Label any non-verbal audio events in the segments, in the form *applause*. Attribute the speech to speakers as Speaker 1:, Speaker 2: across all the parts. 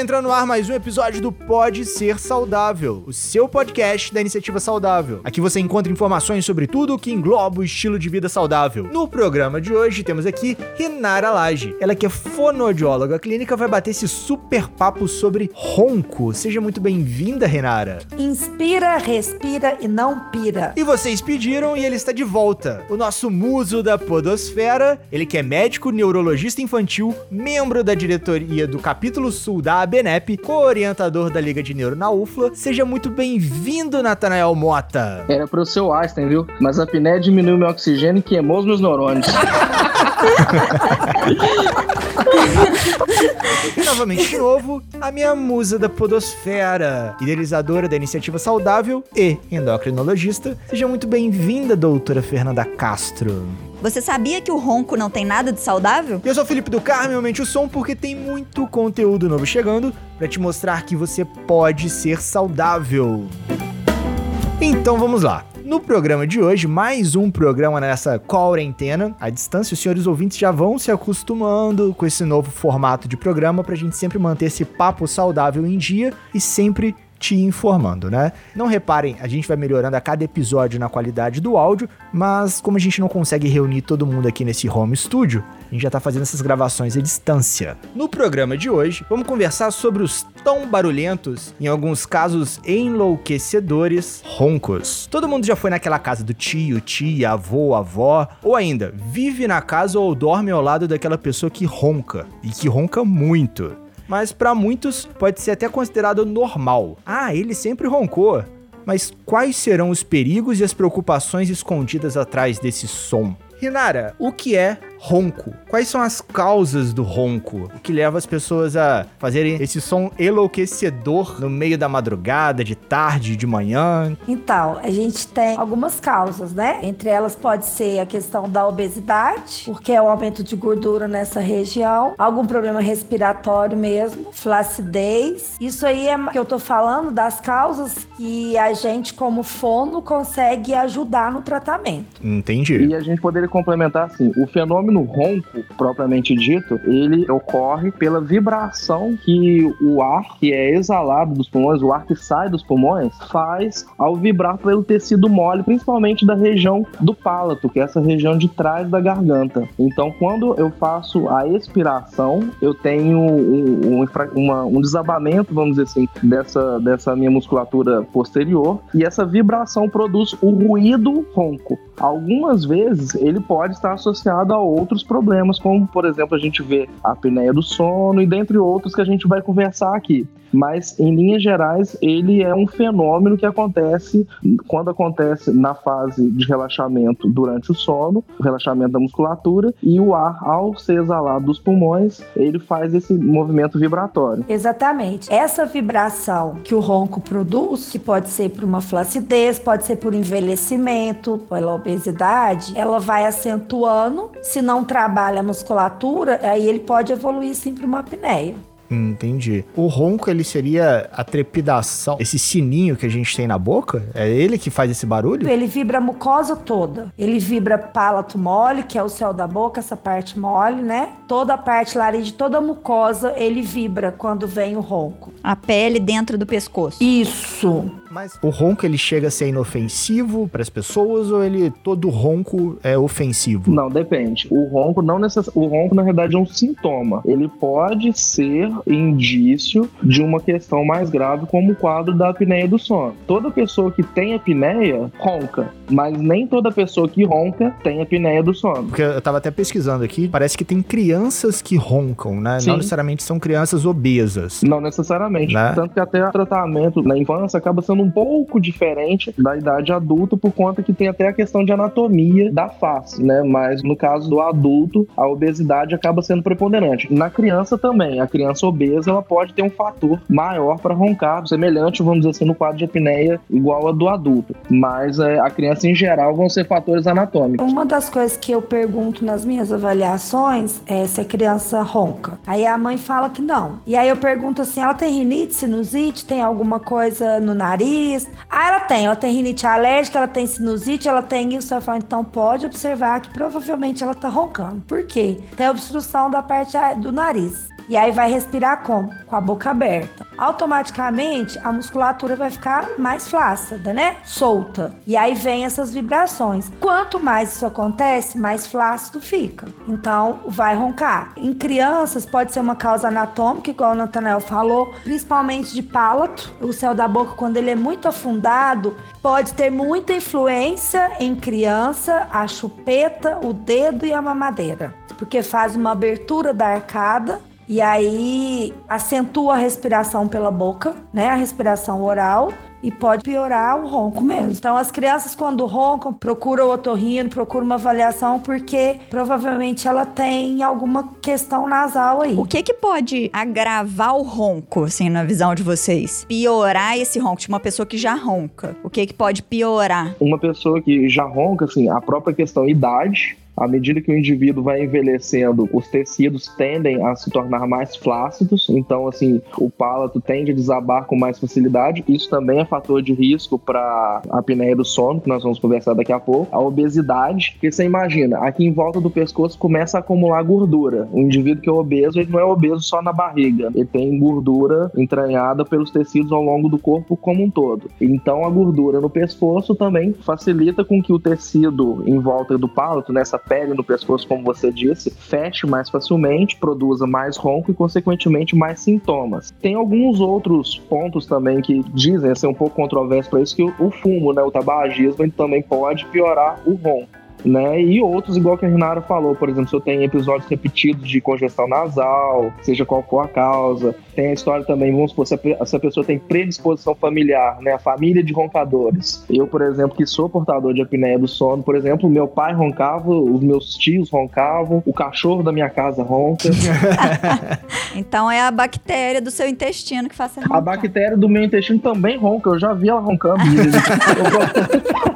Speaker 1: Está entrando no ar mais um episódio do Pode Ser Saudável, o seu podcast da Iniciativa Saudável. Aqui você encontra informações sobre tudo o que engloba o estilo de vida saudável. No programa de hoje temos aqui Renara Lage. Ela que é fonoaudióloga clínica vai bater esse super papo sobre ronco. Seja muito bem-vinda, Renara.
Speaker 2: Inspira, respira e não pira.
Speaker 1: E vocês pediram e ele está de volta. O nosso muso da podosfera, ele que é médico, neurologista infantil, membro da diretoria do capítulo sul da ABNEP, co-orientador da Liga de Neuro na UFLA. Seja muito bem-vindo, Natanael Mota.
Speaker 3: Era pro seu Einstein, viu? Mas a apneia diminuiu meu oxigênio e queimou os meus neurônios. *laughs* *laughs*
Speaker 1: Novamente de novo, a minha musa da podosfera, idealizadora da iniciativa saudável e endocrinologista. Seja muito bem-vinda, doutora Fernanda Castro.
Speaker 4: Você sabia que o ronco não tem nada de saudável?
Speaker 1: Eu sou o Felipe do Carmo, aumente o som porque tem muito conteúdo novo chegando para te mostrar que você pode ser saudável. Então vamos lá. No programa de hoje, mais um programa nessa quarentena à distância. Os senhores ouvintes já vão se acostumando com esse novo formato de programa para a gente sempre manter esse papo saudável em dia e sempre te informando, né? Não reparem, a gente vai melhorando a cada episódio na qualidade do áudio, mas como a gente não consegue reunir todo mundo aqui nesse home studio, a gente já tá fazendo essas gravações à distância. No programa de hoje, vamos conversar sobre os tão barulhentos, em alguns casos enlouquecedores, roncos. Todo mundo já foi naquela casa do tio, tia, avô, avó, ou ainda vive na casa ou dorme ao lado daquela pessoa que ronca e que ronca muito mas para muitos pode ser até considerado normal. Ah, ele sempre roncou. Mas quais serão os perigos e as preocupações escondidas atrás desse som? Rinara, o que é ronco? Quais são as causas do ronco? O que leva as pessoas a fazerem esse som enlouquecedor no meio da madrugada, de tarde, de manhã?
Speaker 2: Então, a gente tem algumas causas, né? Entre elas pode ser a questão da obesidade, porque é o aumento de gordura nessa região, algum problema respiratório mesmo, flacidez. Isso aí é que eu tô falando das causas que a gente, como fono, consegue ajudar no tratamento.
Speaker 1: Entendi.
Speaker 3: E a gente poderia complementar assim: o fenômeno ronco, propriamente dito, ele ocorre pela vibração que o ar que é exalado dos pulmões, o ar que sai dos pulmões, faz ao vibrar pelo tecido mole, principalmente da região do palato, que é essa região de trás da garganta. Então, quando eu faço a expiração, eu tenho um, um, uma, um desabamento, vamos dizer assim, dessa, dessa minha musculatura posterior, e essa vibração produz o ruído ronco. Algumas vezes ele pode estar associado a outros problemas, como por exemplo a gente vê a apneia do sono e dentre outros que a gente vai conversar aqui mas em linhas gerais ele é um fenômeno que acontece quando acontece na fase de relaxamento durante o sono, o relaxamento da musculatura e o ar ao ser exalado dos pulmões, ele faz esse movimento vibratório.
Speaker 2: Exatamente. Essa vibração que o ronco produz, que pode ser por uma flacidez, pode ser por envelhecimento, pela obesidade, ela vai acentuando. Se não trabalha a musculatura, aí ele pode evoluir sim para uma apneia.
Speaker 1: Entendi. O ronco, ele seria a trepidação, esse sininho que a gente tem na boca? É ele que faz esse barulho?
Speaker 2: Ele vibra a mucosa toda. Ele vibra palato mole, que é o céu da boca, essa parte mole, né? Toda a parte laringe, toda a mucosa, ele vibra quando vem o ronco.
Speaker 4: A pele dentro do pescoço.
Speaker 2: Isso.
Speaker 1: Mas o ronco, ele chega a ser inofensivo para as pessoas ou ele, todo ronco é ofensivo?
Speaker 3: Não, depende. O ronco não necess... o ronco na verdade é um sintoma. Ele pode ser indício de uma questão mais grave, como o quadro da apneia do sono. Toda pessoa que tem apneia ronca, mas nem toda pessoa que ronca tem apneia do sono.
Speaker 1: Porque eu tava até pesquisando aqui, parece que tem crianças que roncam, né? Sim. Não necessariamente são crianças obesas.
Speaker 3: Não necessariamente. Né? Tanto que até o tratamento na infância acaba sendo um pouco diferente da idade adulta, por conta que tem até a questão de anatomia da face, né? Mas no caso do adulto, a obesidade acaba sendo preponderante. Na criança também. A criança obesa ela pode ter um fator maior para roncar, semelhante, vamos dizer assim, no quadro de apneia igual a do adulto. Mas é, a criança em geral vão ser fatores anatômicos.
Speaker 2: Uma das coisas que eu pergunto nas minhas avaliações é se a criança ronca. Aí a mãe fala que não. E aí eu pergunto assim: ela tem rinite, sinusite, tem alguma coisa no nariz? Ah, ela tem. Ela tem rinite alérgica, ela tem sinusite, ela tem isso. Eu falo, então pode observar que provavelmente ela tá roncando. Por quê? Tem obstrução da parte do nariz. E aí vai respirar como? Com a boca aberta. Automaticamente a musculatura vai ficar mais flácida, né? Solta. E aí vem essas vibrações. Quanto mais isso acontece, mais flácido fica. Então vai roncar. Em crianças pode ser uma causa anatômica, igual o Nathanael falou, principalmente de palato. O céu da boca, quando ele é muito afundado, pode ter muita influência em criança, a chupeta, o dedo e a mamadeira. Porque faz uma abertura da arcada e aí acentua a respiração pela boca, né? A respiração oral e pode piorar o ronco mesmo. Então, as crianças, quando roncam, procuram o otorrino, procuram uma avaliação, porque provavelmente ela tem alguma questão nasal aí.
Speaker 4: O que que pode agravar o ronco, assim, na visão de vocês? Piorar esse ronco de uma pessoa que já ronca. O que que pode piorar?
Speaker 3: Uma pessoa que já ronca, assim, a própria questão idade, à medida que o indivíduo vai envelhecendo, os tecidos tendem a se tornar mais flácidos, então assim, o palato tende a desabar com mais facilidade. Isso também é fator de risco para a apneia do sono, que nós vamos conversar daqui a pouco. A obesidade, porque você imagina, aqui em volta do pescoço começa a acumular gordura. O indivíduo que é obeso, ele não é obeso só na barriga, ele tem gordura entranhada pelos tecidos ao longo do corpo como um todo. Então a gordura no pescoço também facilita com que o tecido em volta do palato, nessa pele no pescoço, como você disse, feche mais facilmente, produza mais ronco e, consequentemente, mais sintomas. Tem alguns outros pontos também que dizem ser um pouco controverso para isso, que o fumo, né, o tabagismo, ele também pode piorar o ronco né? E outros, igual que a Renata falou, por exemplo, se eu tenho episódios repetidos de congestão nasal, seja qual for a causa. Tem a história também, vamos supor, se a, se a pessoa tem predisposição familiar, né? A família de roncadores. Eu, por exemplo, que sou portador de apneia do sono, por exemplo, meu pai roncava, os meus tios roncavam, o cachorro da minha casa ronca. *laughs*
Speaker 4: então é a bactéria do seu intestino que faz roncar.
Speaker 3: A bactéria do meu intestino também ronca, eu já vi ela roncando. *laughs*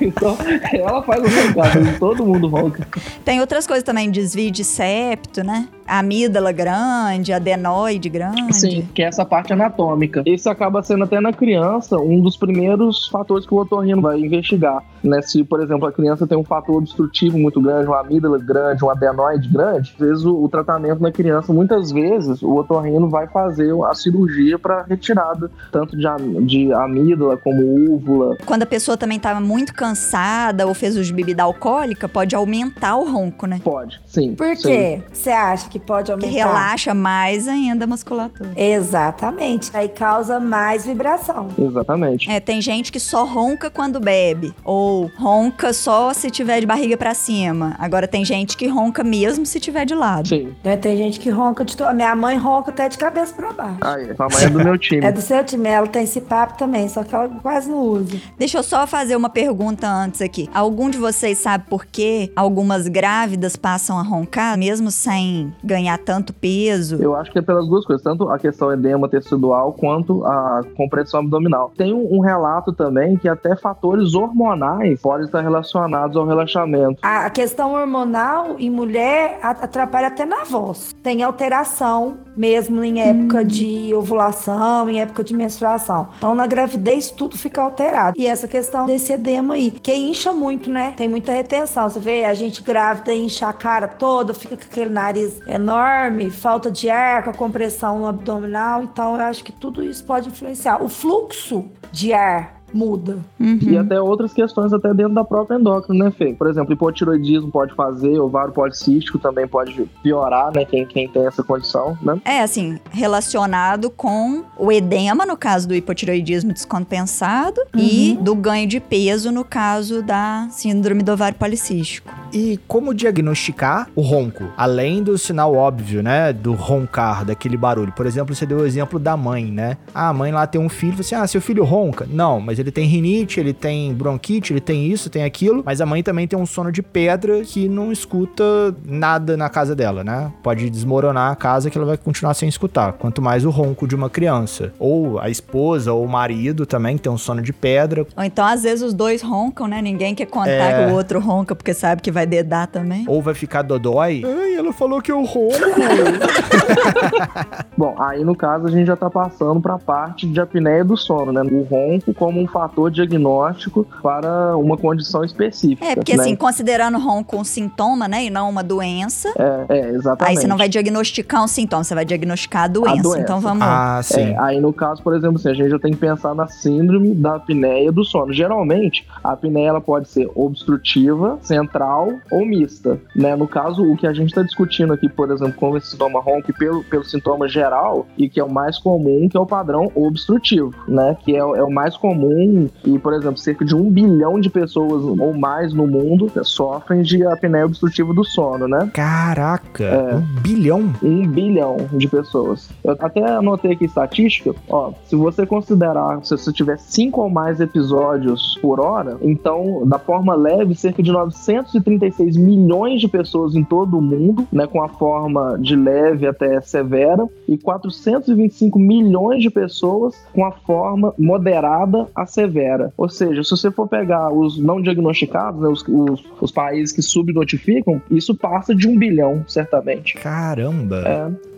Speaker 3: então, ela faz o roncado, todo mundo ronca.
Speaker 4: Tem outras coisas também, desvio de septo, né? Amígdala grande, adenoide grande.
Speaker 3: Sim, que é essa parte anatômica. Esse acaba sendo até na criança um dos primeiros fatores que o otorrino vai investigar. Né? Se, por exemplo, a criança tem um fator obstrutivo muito grande, uma amígdala grande, um adenoide grande, às vezes o, o tratamento na criança, muitas vezes o otorrino vai fazer a cirurgia para retirada tanto de, de amígdala como úvula.
Speaker 4: Quando a pessoa também estava muito cansada ou fez uso de bebida alcoólica, pode aumentar o ronco, né?
Speaker 3: Pode, sim.
Speaker 2: Por quê? Você acha que pode aumentar?
Speaker 4: Que relaxa mais ainda a musculatura.
Speaker 2: Exatamente. Aí causa mais vibração.
Speaker 3: Exatamente.
Speaker 4: É, tem gente que só ronca quando bebe. Ou ronca só se tiver de barriga para cima. Agora tem gente que ronca mesmo se tiver de lado.
Speaker 3: Sim.
Speaker 2: É, tem gente que ronca de to... Minha mãe ronca até de cabeça para baixo.
Speaker 3: Ah, é. A mãe é do meu *laughs* time.
Speaker 2: é do seu time. Ela tem esse papo também, só que ela quase não usa.
Speaker 4: Deixa eu só fazer uma pergunta antes aqui. Algum de vocês sabe por que algumas grávidas passam a roncar, mesmo sem ganhar tanto peso?
Speaker 3: Eu acho que é pelas duas coisas, tanto a questão edema tecidual quanto a compressão abdominal. Tem um, um relato também que até fatores hormonais podem estar relacionados ao relaxamento.
Speaker 2: A questão hormonal em mulher atrapalha até na voz. Tem alteração mesmo em época hum. de ovulação, em época de menstruação. Então, na gravidez, tudo fica alterado. E essa questão desse edema aí, que incha muito, né? Tem muita retenção. Você vê a gente grávida incha a cara toda, fica com aquele nariz enorme, falta de ar, com a compressão abdominal. Então, eu acho que tudo isso pode influenciar. O fluxo de ar muda.
Speaker 3: Uhum. E até outras questões até dentro da própria endócrina, né, Fê? Por exemplo, hipotiroidismo pode fazer, ovário policístico também pode piorar, né, quem, quem tem essa condição, né?
Speaker 4: É, assim, relacionado com o edema, no caso do hipotiroidismo descompensado, uhum. e do ganho de peso, no caso da síndrome do ovário policístico.
Speaker 1: E como diagnosticar o ronco? Além do sinal óbvio, né, do roncar, daquele barulho. Por exemplo, você deu o exemplo da mãe, né? Ah, a mãe lá tem um filho, você, ah, seu filho ronca? Não, mas ele tem rinite, ele tem bronquite, ele tem isso, tem aquilo, mas a mãe também tem um sono de pedra que não escuta nada na casa dela, né? Pode desmoronar a casa que ela vai continuar sem escutar. Quanto mais o ronco de uma criança. Ou a esposa ou o marido também que tem um sono de pedra.
Speaker 4: Ou então, às vezes, os dois roncam, né? Ninguém quer contar é... que o outro ronca porque sabe que vai vai dedar também.
Speaker 1: Ou vai ficar dodói. Ai, ela falou que eu ronco. *laughs*
Speaker 3: Bom, aí no caso a gente já tá passando pra parte de apneia do sono, né? O ronco como um fator diagnóstico para uma condição específica.
Speaker 4: É, porque
Speaker 3: né?
Speaker 4: assim, considerando ronco um sintoma, né, e não uma doença,
Speaker 3: É, é, exatamente.
Speaker 4: aí você não vai diagnosticar um sintoma, você vai diagnosticar a doença.
Speaker 3: doença.
Speaker 4: Então vamos lá.
Speaker 1: ah, sim.
Speaker 3: É, aí no caso, por exemplo, assim, a gente já tem que pensar na síndrome da apneia do sono. Geralmente, a apneia ela pode ser obstrutiva, central ou mista. Né? No caso, o que a gente está discutindo aqui, por exemplo, com esse sintoma ronco pelo, pelo sintoma geral, e que é o mais comum, que é o padrão obstrutivo, né? Que é, é o mais comum e, por exemplo, cerca de um bilhão de pessoas ou mais no mundo sofrem de apneia obstrutiva do sono, né?
Speaker 1: Caraca,
Speaker 3: É.
Speaker 1: um bilhão.
Speaker 3: um bilhão de pessoas. Eu até anotei aqui estatística, ó, se você considerar, se você tiver cinco ou mais episódios por hora, então, da forma leve, cerca de 936 milhões de pessoas em todo o mundo, né, com a forma de leve até severa, e 425 milhões de pessoas com a forma moderada a severa. Ou seja, se você for pegar os não diagnosticados, né, os, os, os países que subnotificam, isso passa de um bilhão, certamente.
Speaker 1: Caramba.
Speaker 3: É.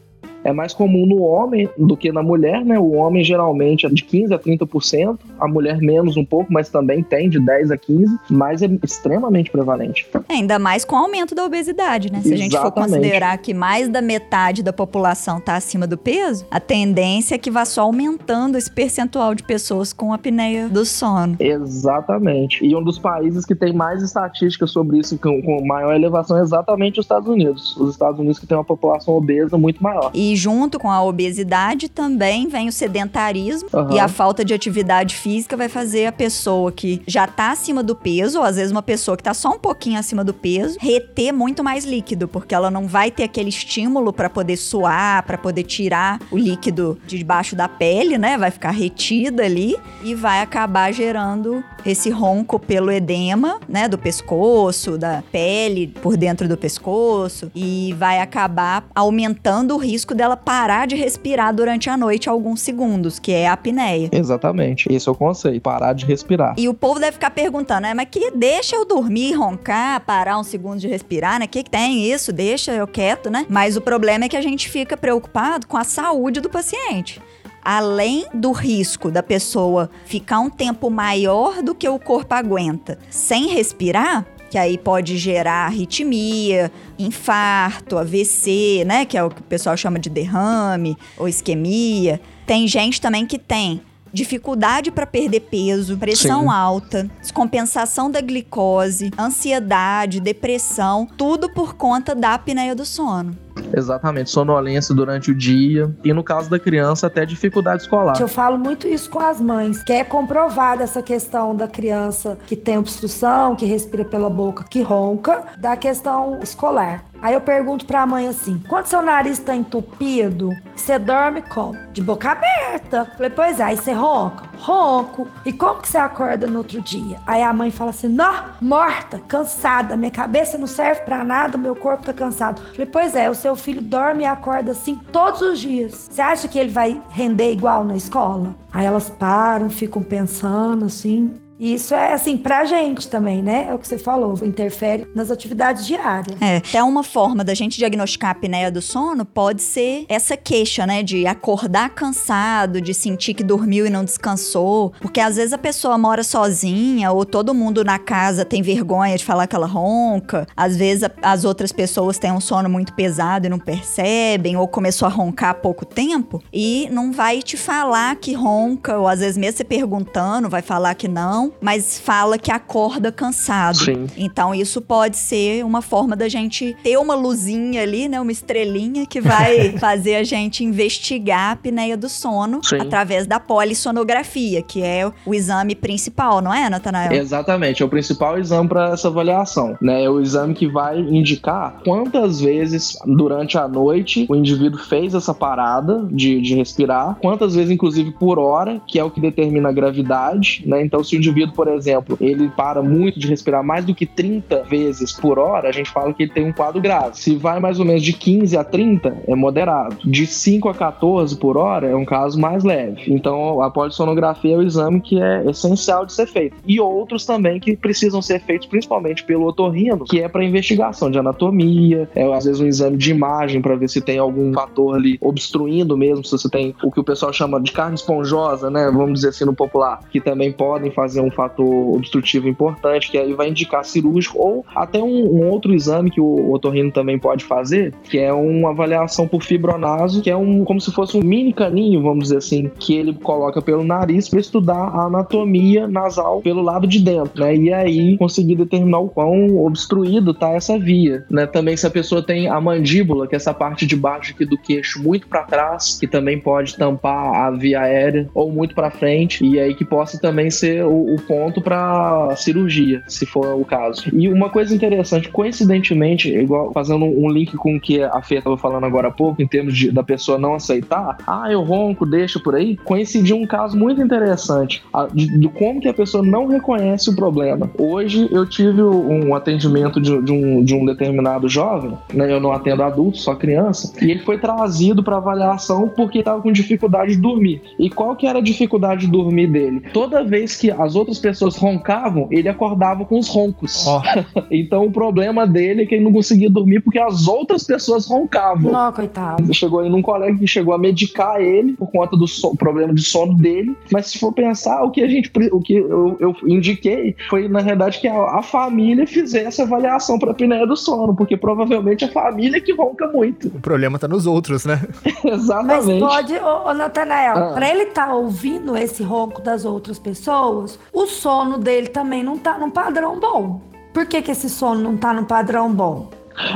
Speaker 3: É mais comum no homem do que na mulher, né? O homem geralmente é de 15 a 30%, a mulher menos um pouco, mas também tem de 10 a 15, mas é extremamente prevalente.
Speaker 4: É, ainda mais com o aumento da obesidade, né? Se a gente for
Speaker 3: Exatamente.
Speaker 4: considerar que mais da metade da população tá acima do peso, a tendência é que vá só aumentando esse percentual de pessoas com apneia do sono.
Speaker 3: Exatamente. E um dos países que tem mais estatísticas sobre isso, com, com maior elevação, é exatamente os Estados Unidos. Os Estados Unidos que tem uma população obesa muito maior.
Speaker 4: E junto com a obesidade também vem o sedentarismo
Speaker 3: Aham.
Speaker 4: e a falta de atividade física vai fazer a pessoa que já tá acima do peso, ou às vezes uma pessoa que tá só um pouquinho acima do peso, reter muito mais líquido, porque ela não vai ter aquele estímulo para poder suar, para poder tirar o líquido de debaixo da pele, né? Vai ficar retida ali e vai acabar gerando esse ronco pelo edema, né, do pescoço, da pele por dentro do pescoço e vai acabar aumentando o risco dela parar de respirar durante a noite alguns segundos, que é a apneia.
Speaker 3: Exatamente. Esse é o conceito. Parar de respirar.
Speaker 4: E o povo deve ficar perguntando, né? Mas que deixa eu dormir, roncar, parar uns segundos de respirar, né? Que que tem isso? Deixa eu quieto, né? Mas o problema é que a gente fica preocupado com a saúde do paciente. Além do risco da pessoa ficar um tempo maior do que o corpo aguenta sem respirar, que aí pode gerar arritmia, infarto, AVC, né? Que é o que o pessoal chama de derrame ou isquemia. Tem gente também que tem dificuldade para perder peso, pressão
Speaker 3: Sim.
Speaker 4: alta, descompensação da glicose, ansiedade, depressão, tudo por conta da apneia do sono.
Speaker 3: Exatamente. Sonolência durante o dia. E no caso da criança, até dificuldade escolar.
Speaker 2: Eu falo muito isso com as mães, que é comprovada essa questão da criança que tem obstrução, que respira pela boca, que ronca, da questão escolar. Aí eu pergunto pra mãe assim: quando seu nariz tá entupido, você dorme como? De boca aberta. Falei, pois é, aí você ronca? Ronco. E como que você acorda no outro dia? Aí a mãe fala assim: nó, morta, cansada, minha cabeça não serve pra nada, meu corpo tá cansado. Falei, pois é, o seu filho dorme e acorda assim todos os dias. Você acha que ele vai render igual na escola? Aí elas param, ficam pensando assim. Isso é assim pra gente também, né? É o que você falou, interfere nas atividades diárias.
Speaker 4: É, até uma forma da gente diagnosticar a apneia do sono pode ser essa queixa, né, de acordar cansado, de sentir que dormiu e não descansou, porque às vezes a pessoa mora sozinha ou todo mundo na casa tem vergonha de falar que ela ronca, às vezes as outras pessoas têm um sono muito pesado e não percebem, ou começou a roncar há pouco tempo e não vai te falar que ronca, ou às vezes mesmo você perguntando, vai falar que não, mas fala que acorda cansado.
Speaker 3: Sim.
Speaker 4: Então isso pode ser uma forma da gente ter uma luzinha ali, né, uma estrelinha que vai *laughs* fazer a gente investigar a apneia do sono
Speaker 3: Sim.
Speaker 4: através da polissonografia, que é o exame principal, não é, Natanael?
Speaker 3: Exatamente, é o principal exame para essa avaliação, né? É o exame que vai indicar quantas vezes durante a noite o indivíduo fez essa parada de, de respirar, quantas vezes, inclusive, por hora, que é o que determina a gravidade, né? Então, se o indivíduo indivíduo, por exemplo, ele para muito de respirar mais do que 30 vezes por hora, a gente fala que ele tem um quadro grave. Se vai mais ou menos de 15 a 30, é moderado. De 5 a 14 por hora, é um caso mais leve. Então, a polissonografia é o exame que é essencial de ser feito. E outros também que precisam ser feitos, principalmente pelo otorrino, que é para investigação de anatomia, é às vezes um exame de imagem para ver se tem algum fator ali obstruindo mesmo, se você tem o que o pessoal chama de carne esponjosa, né? Vamos dizer assim no popular, que também podem fazer um fator obstrutivo importante, que aí vai indicar cirúrgico, ou até um, um outro exame que o otorrino também pode fazer, que é uma avaliação por fibronaso, que é um como se fosse um mini caninho, vamos dizer assim, que ele coloca pelo nariz para estudar a anatomia nasal pelo lado de dentro, né? E aí conseguir determinar o quão obstruído tá essa via, né? Também se a pessoa tem a mandíbula, que é essa parte de baixo aqui do queixo muito para trás, que também pode tampar a via aérea, ou muito para frente, e aí que possa também ser o, o ponto para cirurgia, se for o caso. E uma coisa interessante, coincidentemente, igual fazendo um link com o que a Fê estava falando agora há pouco, em termos de, da pessoa não aceitar, ah, eu ronco, deixa por aí, coincidiu um caso muito interessante de, de como que a pessoa não reconhece o problema. Hoje eu tive um atendimento de, de, um, de um determinado jovem, né, eu não atendo adulto, só criança, e ele foi trazido para avaliação porque estava com dificuldade de dormir. E qual que era a dificuldade de dormir dele? Toda vez que as outras pessoas roncavam, ele acordava com os roncos. Oh. *laughs* então o problema dele é que ele não conseguia dormir porque as outras pessoas roncavam.
Speaker 2: Não, coitado.
Speaker 3: Chegou aí num colega que chegou a medicar ele por conta do so problema de sono dele. Mas se for pensar, o que a gente o que eu, eu indiquei foi, na verdade, que a, a família fizesse avaliação para a apneia do sono, porque provavelmente a família que ronca muito.
Speaker 1: O problema tá nos outros, né? *laughs*
Speaker 3: Exatamente.
Speaker 2: Mas pode, ô, ô Natanael, ah. pra ele estar tá ouvindo esse ronco das outras pessoas, o sono dele também não tá num padrão bom. Por que, que esse sono não tá num padrão bom?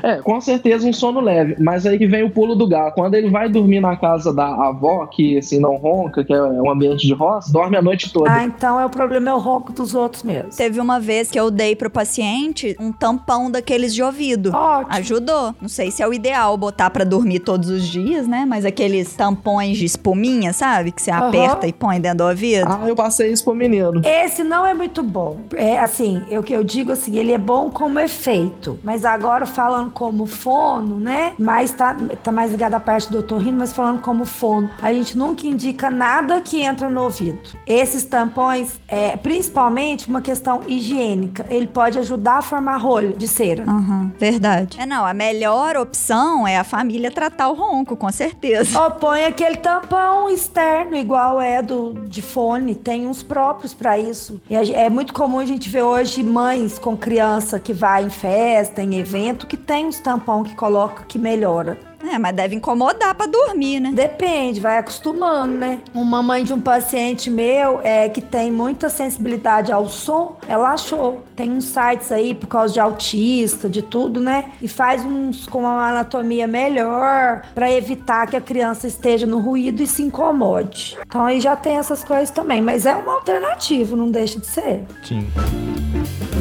Speaker 3: É, com certeza um sono leve, mas aí que vem o pulo do gato. Quando ele vai dormir na casa da avó, que assim não ronca, que é um ambiente de roça, dorme a noite toda.
Speaker 2: Ah, então é o problema é o ronco dos outros mesmo.
Speaker 4: Teve uma vez que eu dei pro paciente um tampão daqueles de ouvido.
Speaker 2: Ótimo.
Speaker 4: Ajudou. Não sei se é o ideal botar para dormir todos os dias, né? Mas aqueles tampões de espuminha, sabe? Que você uhum. aperta e põe dentro do ouvido.
Speaker 3: Ah, eu passei isso pro menino.
Speaker 2: Esse não é muito bom. É assim, o que eu digo assim, ele é bom como efeito. Mas agora fala falando como fono, né? Mas tá, tá mais ligado à parte do otorrino, mas falando como fono. A gente nunca indica nada que entra no ouvido. Esses tampões, é principalmente uma questão higiênica. Ele pode ajudar a formar rolha de cera.
Speaker 4: Uhum, verdade. É, não, a melhor opção é a família tratar o ronco, com certeza.
Speaker 2: Ou põe aquele tampão externo, igual é do de fone. Tem uns próprios para isso. E é muito comum a gente ver hoje mães com criança que vai em festa, em evento, que tem uns tampão que coloca que melhora.
Speaker 4: É, mas deve incomodar para dormir, né?
Speaker 2: Depende, vai acostumando, né? Uma mãe de um paciente meu é que tem muita sensibilidade ao som, ela achou. Tem uns sites aí por causa de autista, de tudo, né? E faz uns com uma anatomia melhor para evitar que a criança esteja no ruído e se incomode. Então aí já tem essas coisas também, mas é uma alternativa, não deixa de ser.
Speaker 1: Sim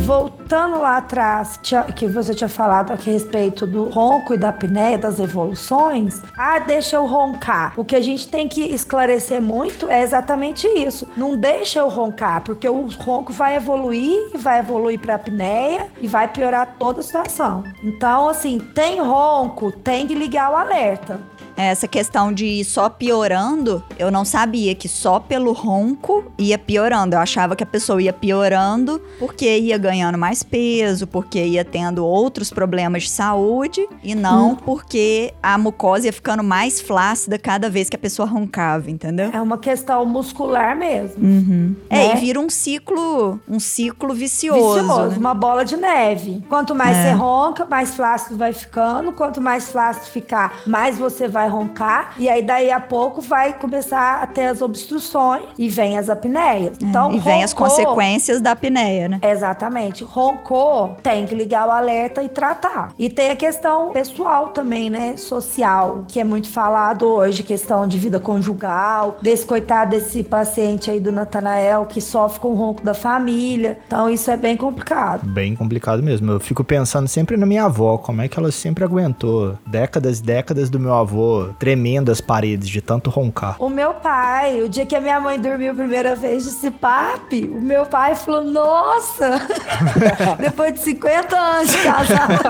Speaker 2: voltando lá atrás, que você tinha falado a respeito do ronco e da apneia, das evoluções, ah, deixa eu roncar. O que a gente tem que esclarecer muito é exatamente isso. Não deixa eu roncar, porque o ronco vai evoluir, vai evoluir para apneia e vai piorar toda a situação. Então, assim, tem ronco, tem que ligar o alerta.
Speaker 4: Essa questão de ir só piorando, eu não sabia que só pelo ronco ia piorando. Eu achava que a pessoa ia piorando porque ia ganhando mais peso, porque ia tendo outros problemas de saúde e não hum. porque a mucosa ia ficando mais flácida cada vez que a pessoa roncava, entendeu?
Speaker 2: É uma questão muscular mesmo.
Speaker 4: Uhum. Né? É, e vira um ciclo, um ciclo vicioso. Vicioso, né?
Speaker 2: uma bola de neve. Quanto mais é. você ronca, mais flácido vai ficando. Quanto mais flácido ficar, mais você vai vai roncar e aí daí a pouco vai começar a ter as obstruções e vem as apneias.
Speaker 4: É, então, e vem as consequências da apneia, né?
Speaker 2: Exatamente. Roncou, tem que ligar o alerta e tratar. E tem a questão pessoal também, né? Social, que é muito falado hoje, questão de vida conjugal, desse coitado desse paciente aí do Natanael que sofre com o ronco da família. Então isso é bem complicado.
Speaker 1: Bem complicado mesmo. Eu fico pensando sempre na minha avó, como é que ela sempre aguentou décadas e décadas do meu avô ficou tremendo as paredes de tanto roncar.
Speaker 2: O meu pai, o dia que a minha mãe dormiu a primeira vez de CIPAP, o meu pai falou: Nossa, *laughs* depois de 50 anos de casado.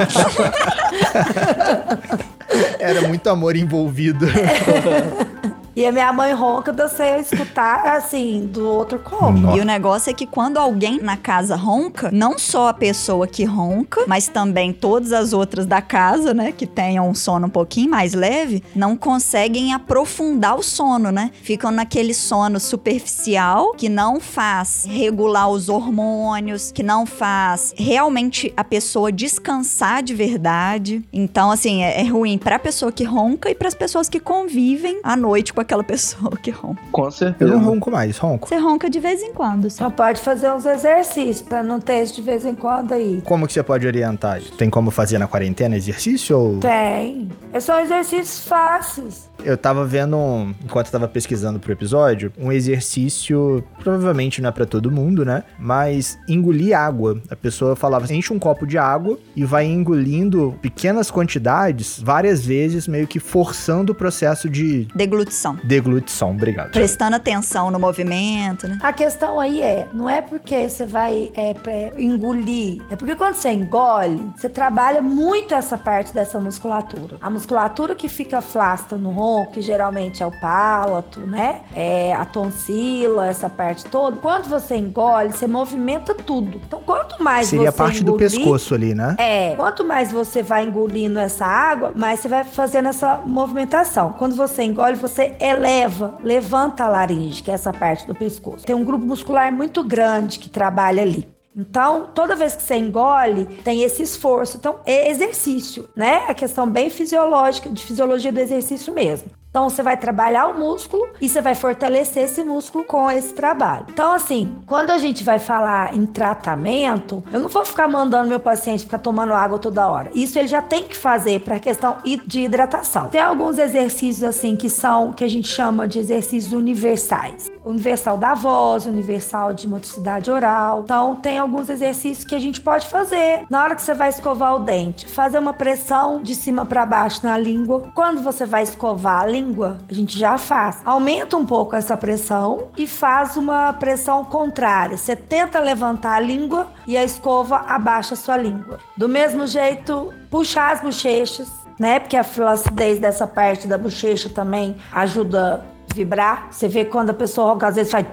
Speaker 2: *laughs*
Speaker 1: Era muito amor envolvido. *laughs*
Speaker 2: E a minha mãe ronca de você escutar, assim, do outro como.
Speaker 4: E o negócio é que quando alguém na casa ronca, não só a pessoa que ronca, mas também todas as outras da casa, né, que tenham um sono um pouquinho mais leve, não conseguem aprofundar o sono, né? Ficam naquele sono superficial que não faz regular os hormônios, que não faz realmente a pessoa descansar de verdade. Então, assim, é, é ruim pra pessoa que ronca e para as pessoas que convivem à noite com aquela pessoa que ronca.
Speaker 3: Com
Speaker 1: Eu
Speaker 3: certeza.
Speaker 1: não ronco mais, ronco.
Speaker 4: Você ronca de vez em quando, só.
Speaker 2: Só pode fazer uns exercícios pra não ter isso de vez em quando aí.
Speaker 1: Como que você pode orientar isso? Tem como fazer na quarentena exercício ou...
Speaker 2: Tem. É só exercícios fáceis.
Speaker 1: Eu tava vendo, um- enquanto eu tava pesquisando pro episódio, um exercício, provavelmente não é pra todo mundo, né? Mas engolir água. A pessoa falava, enche um copo de água e vai engolindo pequenas quantidades, várias vezes, meio que forçando o processo de
Speaker 4: Deglutição.
Speaker 1: Deglutição. Obrigado.
Speaker 4: Prestando atenção no movimento, né?
Speaker 2: A questão aí é, não é porque você vai é, pra engolir, é porque quando você engole, você trabalha muito essa parte dessa musculatura. A musculatura que fica flácida no ronco, que geralmente é o palato, né? É a tonsila, essa parte toda. Quando você engole, você movimenta tudo. Então, quanto mais
Speaker 1: Seria a
Speaker 2: você
Speaker 1: parte do
Speaker 2: engolir,
Speaker 1: pescoço ali, né?
Speaker 2: É, quanto mais você vai engolindo essa água, mais você vai fazendo essa movimentação. Quando você engole, você eleva, levanta a laringe, que é essa parte do pescoço. Tem um grupo muscular muito grande que trabalha ali. Então, toda vez que você engole, tem esse esforço. Então, é exercício, né? A questão bem fisiológica, de fisiologia do exercício mesmo. Então, você vai trabalhar o músculo e você vai fortalecer esse músculo com esse trabalho. Então, assim, quando a gente vai falar em tratamento, eu não vou ficar mandando meu paciente ficar tomando água toda hora. Isso ele já tem que fazer para a questão de hidratação. Tem alguns exercícios, assim, que são, que a gente chama de exercícios universais. Universal da voz, universal de motricidade oral. Então, tem alguns exercícios que a gente pode fazer na hora que você vai escovar o dente. Fazer uma pressão de cima para baixo na língua. Quando você vai escovar a língua, a gente já faz. Aumenta um pouco essa pressão e faz uma pressão contrária. Você tenta levantar a língua e a escova abaixa a sua língua. Do mesmo jeito, puxar as bochechas, né? Porque a flacidez dessa parte da bochecha também ajuda vibrar. Você vê quando a pessoa ronca, às vezes faz.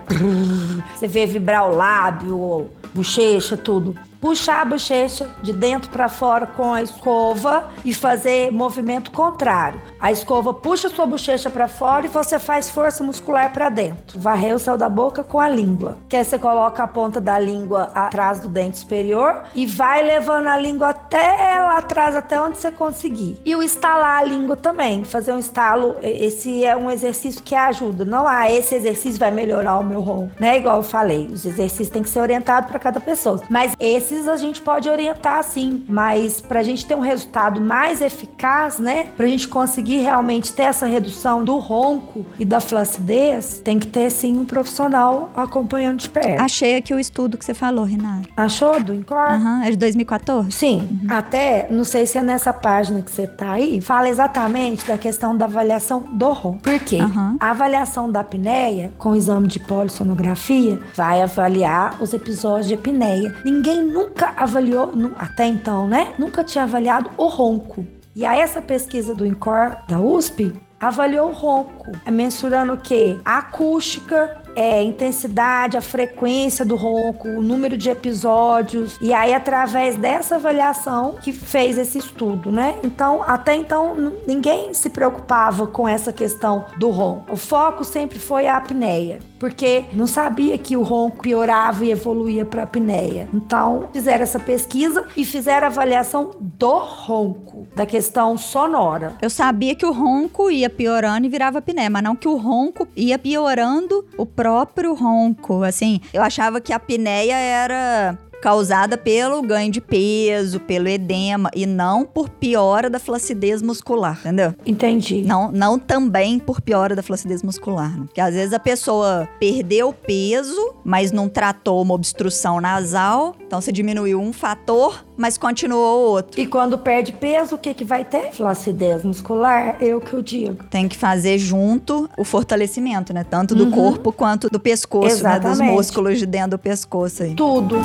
Speaker 2: *laughs* Você vê vibrar o lábio, bochecha, tudo. Puxar a bochecha de dentro para fora com a escova e fazer movimento contrário. A escova puxa sua bochecha para fora e você faz força muscular para dentro. Varrer o céu da boca com a língua. Que aí você coloca a ponta da língua atrás do dente superior e vai levando a língua até lá atrás, até onde você conseguir. E o estalar a língua também. Fazer um estalo, esse é um exercício que ajuda. Não, ah, esse exercício vai melhorar o meu ronco. Né? Igual eu falei, os exercícios têm que ser orientados para cada pessoa. Mas esses a gente pode orientar sim. Mas para a gente ter um resultado mais eficaz, né? Para a gente conseguir realmente ter essa redução do ronco e da flacidez, tem que ter sim um profissional acompanhando de perto.
Speaker 4: Achei aqui o estudo que você falou, Renata.
Speaker 2: Achou do Incor?
Speaker 4: Aham, é de 2014?
Speaker 2: Sim, até, não sei se é nessa página que você tá aí, fala exatamente da questão da avaliação do ronco. Por quê?
Speaker 4: Aham.
Speaker 2: A avaliação da apneia, com o exame de polissonografia, vai avaliar os episódios de apneia. Ninguém nunca avaliou, nu- até então, né? Nunca tinha avaliado o ronco. E aí essa pesquisa do INCOR da USP avaliou o ronco, é mensurando o quê? A acústica, é, a intensidade, a frequência do ronco, o número de episódios. E aí, através dessa avaliação, que fez esse estudo, né? Então, até então, ninguém se preocupava com essa questão do ronco. O foco sempre foi a apneia, porque não sabia que o ronco piorava e evoluía para apneia. Então, fizeram essa pesquisa e fizeram a avaliação do ronco, da questão sonora.
Speaker 4: Eu sabia que o ronco ia piorando e virava apneia, mas não que o ronco ia piorando o próprio ronco. Assim, eu achava que a apneia era causada pelo ganho de peso, pelo edema e não por piora da flacidez muscular, entendeu?
Speaker 2: Entendi.
Speaker 4: Não, não também por piora da flacidez muscular, né? Porque às vezes a pessoa perdeu peso, mas não tratou uma obstrução nasal, então você diminuiu um fator, mas continuou o outro.
Speaker 2: E quando perde peso, o que, que vai ter? Flacidez muscular, eu que eu digo.
Speaker 4: Tem que fazer junto o fortalecimento, né? Tanto do uhum. corpo quanto do pescoço, Exatamente. né? Dos músculos de dentro do pescoço aí.
Speaker 2: Tudo.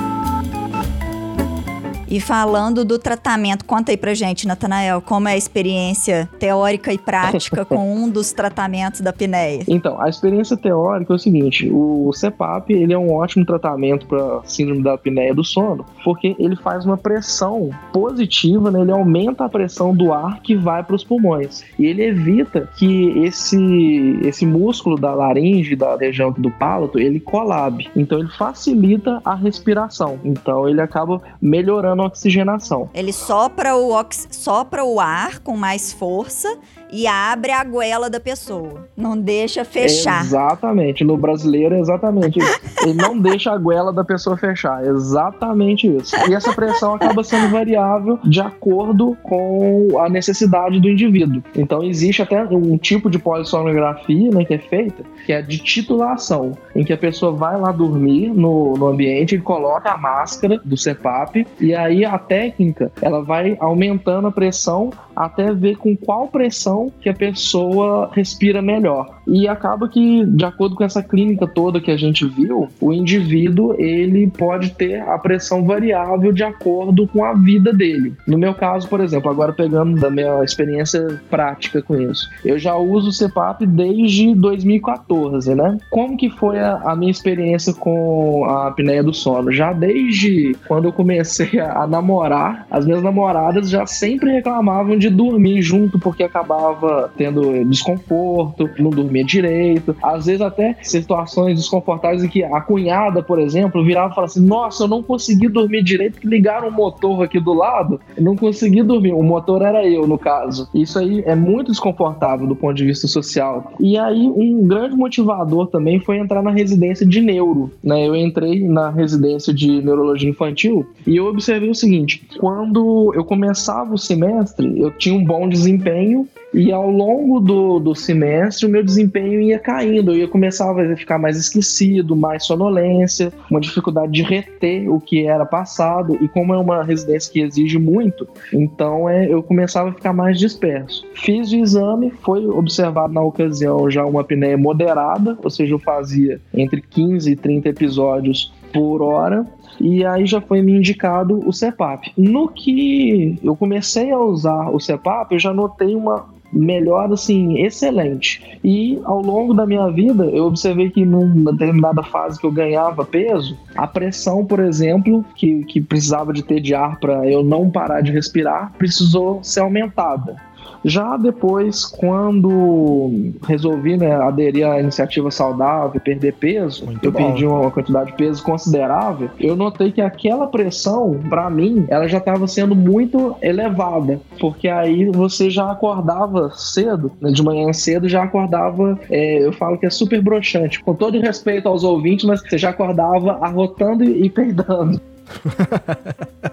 Speaker 4: E falando do tratamento, conta aí pra gente, Natanael, como é a experiência teórica e prática *laughs* com um dos tratamentos da apneia?
Speaker 3: Então, a experiência teórica é o seguinte, o CPAP, ele é um ótimo tratamento para síndrome da apneia do sono, porque ele faz uma pressão positiva, né? ele aumenta a pressão do ar que vai para os pulmões. E ele evita que esse, esse músculo da laringe, da região do palato, ele colabe. Então ele facilita a respiração. Então ele acaba melhorando oxigenação.
Speaker 4: Ele sopra o, ox... sopra o ar com mais força e abre a goela da pessoa. Não deixa fechar.
Speaker 3: Exatamente. No brasileiro é exatamente isso. *laughs* Ele não deixa a goela da pessoa fechar. Exatamente isso. E essa pressão acaba sendo variável de acordo com a necessidade do indivíduo. Então existe até um tipo de polissonografia né, que é feita, que é de titulação, em que a pessoa vai lá dormir no, no ambiente e coloca a máscara do CPAP e aí a técnica ela vai aumentando a pressão até ver com qual pressão que a pessoa respira melhor. E acaba que, de acordo com essa clínica toda que a gente viu, o indivíduo ele pode ter a pressão variável de acordo com a vida dele. No meu caso, por exemplo, agora pegando da minha experiência prática com isso, eu já uso o CPAP desde 2014, né? Como que foi a, a minha experiência com a apneia do sono? Já desde quando eu comecei a, a namorar, as minhas namoradas já sempre reclamavam de dormir junto porque acabava tendo desconforto, não dormia direito, às vezes até situações desconfortáveis em que a cunhada, por exemplo, virava e falava assim: Nossa, eu não consegui dormir direito porque ligaram o motor aqui do lado, não consegui dormir. O motor era eu, no caso. Isso aí é muito desconfortável do ponto de vista social. E aí, um grande motivador também foi entrar na residência de neuro. Né? Eu entrei na residência de neurologia infantil e eu observei o seguinte: quando eu começava o semestre, eu tinha um bom desempenho e ao longo do, do semestre, o meu desempenho ia caindo, eu ia começar a ficar mais esquecido, mais sonolência, uma dificuldade de reter o que era passado. E como é uma residência que exige muito, então é, eu começava a ficar mais disperso. Fiz o exame, foi observado na ocasião já uma apneia moderada, ou seja, eu fazia entre 15 e 30 episódios por hora e aí já foi me indicado o CEPAP. No que eu comecei a usar o CEPAP, eu já notei uma melhor, assim, excelente. E ao longo da minha vida, eu observei que numa determinada fase que eu ganhava peso, a pressão, por exemplo, que, que precisava de ter de ar para eu não parar de respirar, precisou ser aumentada. Já depois, quando resolvi né, aderir à iniciativa saudável, perder peso, Muito eu bom. perdi uma quantidade de peso considerável, eu notei que aquela pressão, para mim, ela já estava sendo muito elevada, porque aí você já acordava cedo, né, de manhã cedo, já acordava, é, eu falo que é super broxante, com todo respeito aos ouvintes, mas você já acordava arrotando e, e peidando. *laughs*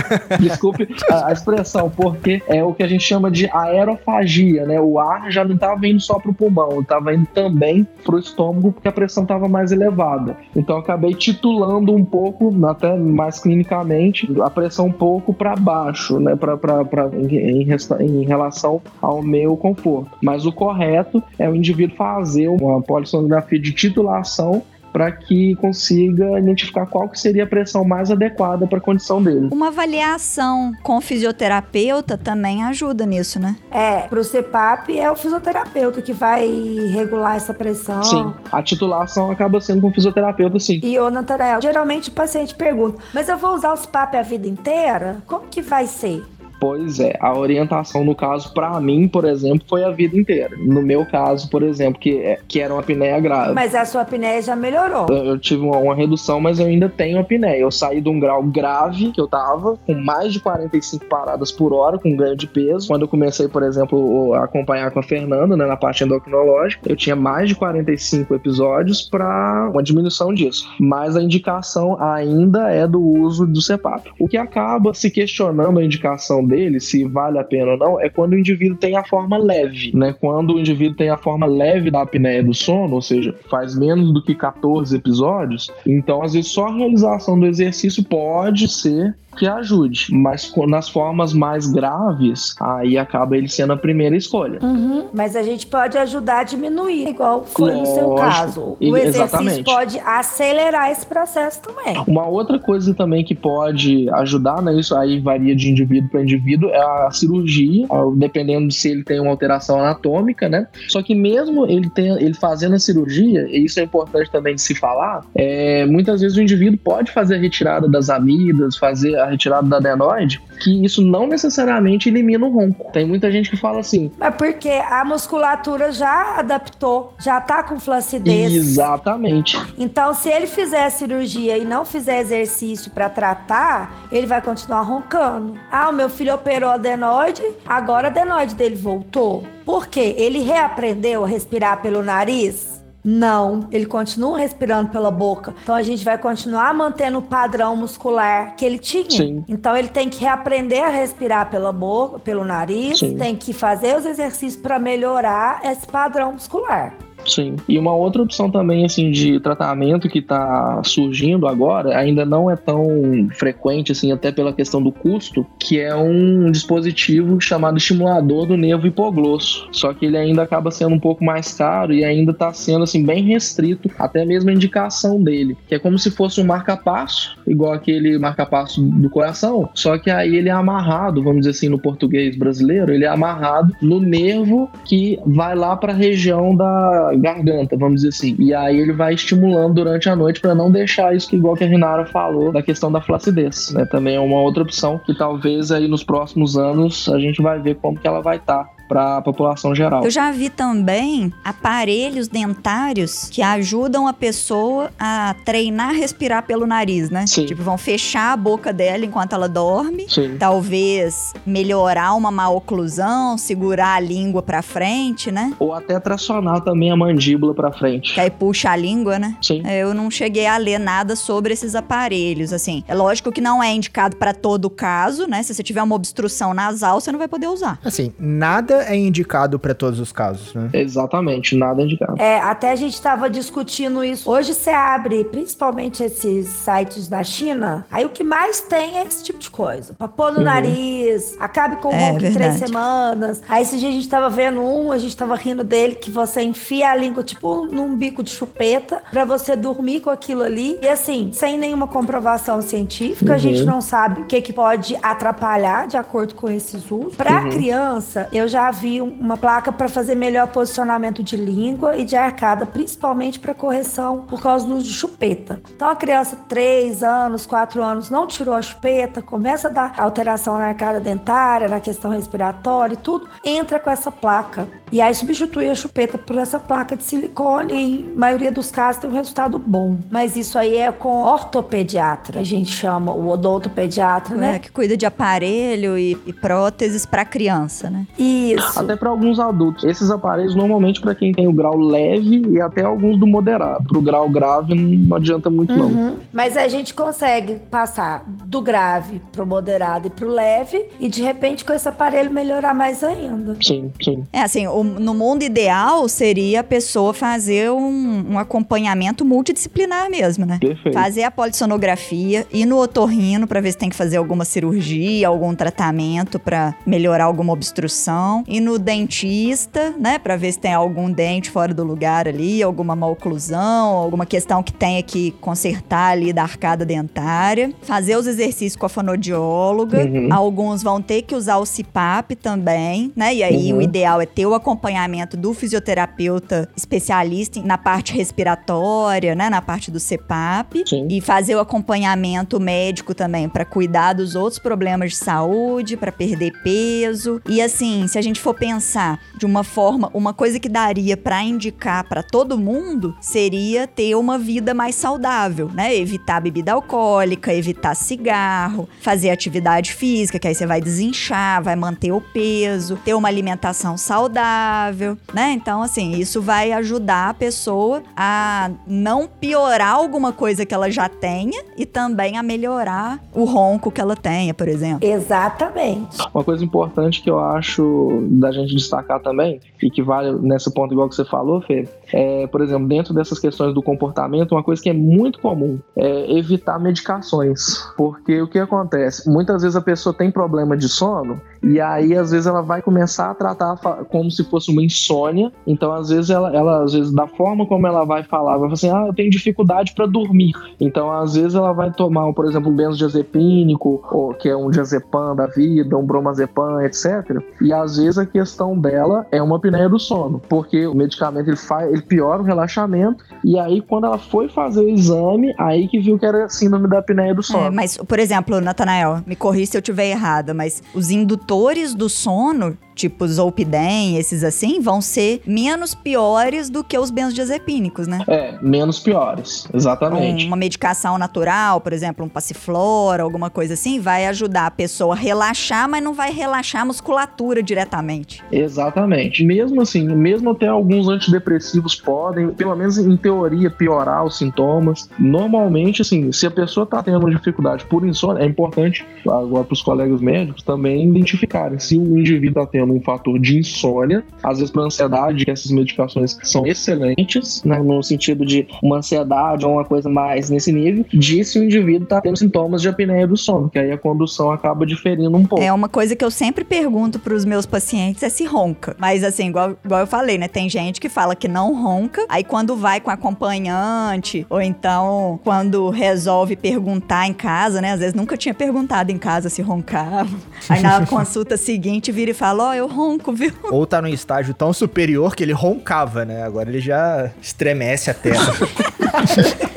Speaker 3: *laughs* Desculpe a, a, expressão, porque é o que a gente chama de aerofagia, né? O ar já não estava indo só para o pulmão, estava indo também para o estômago, porque a pressão estava mais elevada. Então acabei titulando um pouco, até mais clinicamente, a pressão um pouco para baixo, né? Pra, pra, pra, em, em relação ao meu conforto. Mas o correto é o indivíduo fazer uma polissonografia de titulação para que consiga identificar qual que seria a pressão mais adequada para a condição dele.
Speaker 4: Uma avaliação com fisioterapeuta também ajuda nisso, né?
Speaker 2: É, para o CPAP é o fisioterapeuta que vai regular essa pressão.
Speaker 3: Sim, a titulação acaba sendo com o fisioterapeuta, sim.
Speaker 2: E, ô Nathanael, geralmente o paciente pergunta, mas eu vou usar os PAP a vida inteira? Como que vai ser?
Speaker 3: Pois é, a orientação no caso, para mim, por exemplo, foi a vida inteira. No meu caso, por exemplo, que, é, que era uma apneia grave.
Speaker 2: Mas a sua apneia já melhorou.
Speaker 3: Eu, eu tive uma, uma, redução, mas eu ainda tenho apneia. Eu saí de um grau grave que eu tava, com mais de 45 paradas por hora, com ganho de peso. Quando eu comecei, por exemplo, a acompanhar com a Fernanda, né, na parte endocrinológica, eu tinha mais de 45 episódios para uma diminuição disso. Mas a indicação ainda é do uso do CEPAP. O que acaba se questionando a indicação dele, se vale a pena ou não, é quando o indivíduo tem a forma leve, né? Quando o indivíduo tem a forma leve da apneia do sono, ou seja, faz menos do que 14 episódios, então às vezes só a realização do exercício pode ser que ajude, mas nas formas mais graves, aí acaba ele sendo a primeira escolha.
Speaker 2: Uhum, mas a gente pode ajudar a diminuir, igual foi Lógico, no seu caso. O exercício exatamente. pode acelerar esse processo também.
Speaker 3: Uma outra coisa também que pode ajudar, né, isso aí varia de indivíduo para indivíduo, é a cirurgia, dependendo se ele tem uma alteração anatômica, né? Só que mesmo ele, tem, ele fazendo a cirurgia, e isso é importante também de se falar, é, muitas vezes o indivíduo pode fazer a retirada das amidas, fazer a retirada da adenoide, que isso não necessariamente elimina o ronco. Tem muita gente que fala assim.
Speaker 2: É porque a musculatura já adaptou, já tá com flacidez.
Speaker 3: Exatamente.
Speaker 2: Então, se ele fizer cirurgia e não fizer exercício para tratar, ele vai continuar roncando. Ah, o meu filho operou a adenoide, agora a adenoide dele voltou. Por quê? Ele reaprendeu a respirar pelo nariz? Não, ele continua respirando pela boca. Então a gente vai continuar mantendo o padrão muscular que ele tinha. Sim. Então ele tem que reaprender a respirar pela boca, pelo nariz, Sim. tem que fazer os exercícios para melhorar esse padrão muscular.
Speaker 3: Sim. E uma outra opção também, assim, de tratamento que está surgindo agora, ainda não é tão frequente, assim, até pela questão do custo, que é um dispositivo chamado estimulador do nervo hipoglosso. Só que ele ainda acaba sendo um pouco mais caro e ainda está sendo, assim, bem restrito, até mesmo a indicação dele, que é como se fosse um marca-passo, igual aquele marca-passo do coração, só que aí ele é amarrado, vamos dizer assim, no português brasileiro, ele é amarrado no nervo que vai lá para a região da garganta, vamos dizer assim. E aí ele vai estimulando durante a noite para não deixar isso que igual que a Rinara falou da questão da flacidez, né? Também é uma outra opção que talvez aí nos próximos anos a gente vai ver como que ela vai estar. Tá para a população geral.
Speaker 4: Eu já vi também aparelhos dentários que ajudam a pessoa a treinar a respirar pelo nariz, né? Sim. Tipo, vão fechar a boca dela enquanto ela dorme. Sim. Talvez melhorar uma má oclusão, segurar a língua para frente, né?
Speaker 3: Ou até tracionar também a mandíbula para frente.
Speaker 4: Que aí puxa a língua, né? Sim. Eu não cheguei a ler nada sobre esses aparelhos, assim. É lógico que não é indicado para todo caso, né? Se você tiver uma obstrução nasal, você não vai poder usar.
Speaker 1: Assim, nada é indicado para todos os casos, né?
Speaker 3: Exatamente, nada é indicado.
Speaker 2: É, até a gente estava discutindo isso. Hoje você abre, principalmente esses sites da China, aí o que mais tem é esse tipo de coisa. Pra pôr no uhum. nariz, acabe com o é, ronco em três semanas. Aí esse dia a gente tava vendo um, a gente tava rindo dele, que você enfia a língua, tipo, num bico de chupeta, para você dormir com aquilo ali. E assim, sem nenhuma comprovação científica, uhum. a gente não sabe o que, que pode atrapalhar de acordo com esses usos. Pra uhum. criança, eu já vi uma placa para fazer melhor posicionamento de língua e de arcada, principalmente para correção por causa do uso de chupeta. Então a criança, 3 anos, 4 anos, não tirou a chupeta, começa a dar alteração na arcada dentária, na questão respiratória e tudo, entra com essa placa. E aí substitui a chupeta por essa placa de silicone e em maioria dos casos tem um resultado bom. Mas isso aí é com ortopediatra, a gente chama o odontopediatra, né?
Speaker 4: É, que cuida de aparelho e, e próteses para criança, né?
Speaker 2: Isso.
Speaker 3: Até para alguns adultos. Esses aparelhos, normalmente, para quem tem o grau leve e até alguns do moderado. Pro grau grave, não adianta muito, uhum. não.
Speaker 2: Mas a gente consegue passar do grave pro moderado e pro leve e, de repente, com esse aparelho melhorar mais ainda.
Speaker 3: Sim, sim.
Speaker 4: É assim, o, no mundo ideal seria a pessoa fazer um, um acompanhamento multidisciplinar mesmo, né? Perfeito. Fazer a polissonografia, ir no otorrino para ver se tem que fazer alguma cirurgia, algum tratamento para melhorar alguma obstrução ir no dentista, né, para ver se tem algum dente fora do lugar ali, alguma maloclusão, alguma questão que tenha que consertar ali da arcada dentária, fazer os exercícios com a fonodióloga. Uhum. Alguns vão ter que usar o CPAP também, né? E aí uhum. o ideal é ter o acompanhamento do fisioterapeuta especialista na parte respiratória, né, na parte do CPAP Sim. e fazer o acompanhamento médico também para cuidar dos outros problemas de saúde, para perder peso. E assim, se a gente gente for pensar de uma forma, uma coisa que daria para indicar para todo mundo seria ter uma vida mais saudável, né? Evitar bebida alcoólica, evitar cigarro, fazer atividade física, que aí você vai desinchar, vai manter o peso, ter uma alimentação saudável, né? Então, assim, isso vai ajudar a pessoa a não piorar alguma coisa que ela já tenha e também a melhorar o ronco que ela tenha, por exemplo.
Speaker 2: Exatamente.
Speaker 3: Uma coisa importante que eu acho da gente destacar também, e que vale nesse ponto igual que você falou, Fê, é, por exemplo, dentro dessas questões do comportamento, uma coisa que é muito comum é evitar medicações. Porque o que acontece? Muitas vezes a pessoa tem problema de sono e aí às vezes ela vai começar a tratar como se fosse uma insônia. Então, às vezes, ela, ela às vezes, da forma como ela vai falar, vai falar assim: ah, eu tenho dificuldade para dormir. Então, às vezes, ela vai tomar, por exemplo, um benzodiazepínico, ou que é um diazepam da vida, um bromazepam, etc. E às vezes a questão dela é uma apneia do sono, porque o medicamento ele faz, ele piora o relaxamento. E aí, quando ela foi fazer o exame, aí que viu que era síndrome da apneia do sono. É,
Speaker 4: mas, por exemplo, Natanael, me corri se eu estiver errada, mas os indutores do sono tipo Zolpidem, esses assim, vão ser menos piores do que os benzodiazepínicos, né?
Speaker 3: É, menos piores, exatamente.
Speaker 4: uma medicação natural, por exemplo, um passiflora, alguma coisa assim, vai ajudar a pessoa a relaxar, mas não vai relaxar a musculatura diretamente.
Speaker 3: Exatamente. Mesmo assim, mesmo até alguns antidepressivos podem, pelo menos em teoria, piorar os sintomas. Normalmente, assim, se a pessoa tá tendo dificuldade por insônia, é importante agora para os colegas médicos também identificarem se o indivíduo tá tendo tendo um fator de insônia, às vezes para ansiedade, que essas medicações são excelentes, né, no sentido de uma ansiedade ou uma coisa mais nesse nível, de se o indivíduo está tendo sintomas de apneia do sono, que aí a condução acaba diferindo um pouco.
Speaker 4: É uma coisa que eu sempre pergunto para os meus pacientes é se ronca. Mas assim, igual, igual eu falei, né, tem gente que fala que não ronca, aí quando vai com acompanhante, ou então quando resolve perguntar em casa, né, às vezes nunca tinha perguntado em casa se roncava. *laughs* Aí na consulta seguinte vira e fala, eu ronco, viu?
Speaker 1: Ou tá num estágio tão superior que ele roncava, né? Agora ele já estremece a terra. *laughs*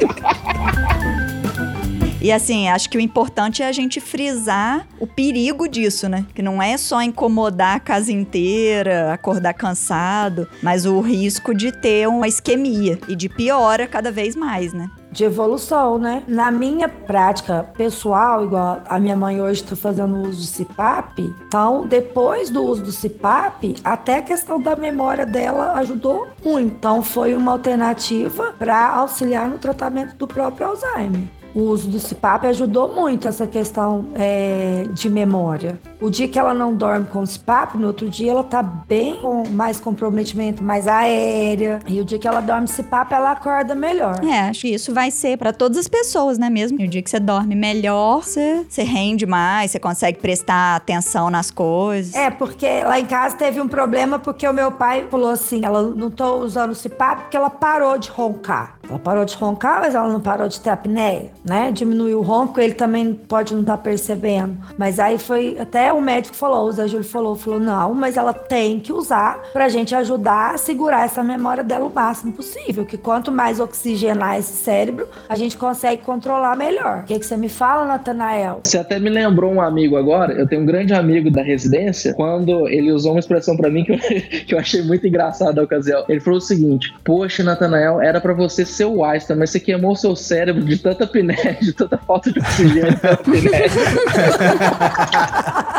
Speaker 4: E assim, acho que o importante é a gente frisar o perigo disso, né? Que não é só incomodar a casa inteira, acordar cansado, mas o risco de ter uma isquemia e de piora cada vez mais, né?
Speaker 2: De evolução, né? Na minha prática pessoal, igual a minha mãe hoje está fazendo uso de CPAP, então depois do uso do CPAP, até a questão da memória dela ajudou muito. Então foi uma alternativa para auxiliar no tratamento do próprio Alzheimer o uso do CPAP ajudou muito essa questão é, de memória. O dia que ela não dorme com o CPAP, no outro dia ela tá bem com mais comprometimento, mais aérea. E o dia que ela dorme CPAP, ela acorda melhor.
Speaker 4: É, acho que isso vai ser para todas as pessoas, né mesmo? E o dia que você dorme melhor, você, você rende mais, você consegue prestar atenção nas coisas.
Speaker 2: É, porque lá em casa teve um problema porque o meu pai falou assim, ela não tô usando o CPAP porque ela parou de roncar. Ela parou de roncar, mas ela não parou de ter apneia, né? Diminuiu o ronco, ele também pode não estar tá percebendo. Mas aí foi, até o médico falou, o Zé Júlio falou, falou, não, mas ela tem que usar pra gente ajudar a segurar essa memória dela o máximo possível, que quanto mais oxigenar esse cérebro, a gente consegue controlar melhor. O que, que você me fala, Natanael?
Speaker 3: Você até me lembrou um amigo agora, eu tenho um grande amigo da residência, quando ele usou uma expressão para mim que eu, *laughs* que eu achei muito engraçada na ocasião. Ele falou o seguinte, poxa, Natanael, era para você seu Einstein, mas você queimou seu cérebro de tanta piné, de tanta falta de oxigênio, tanta piné. *laughs*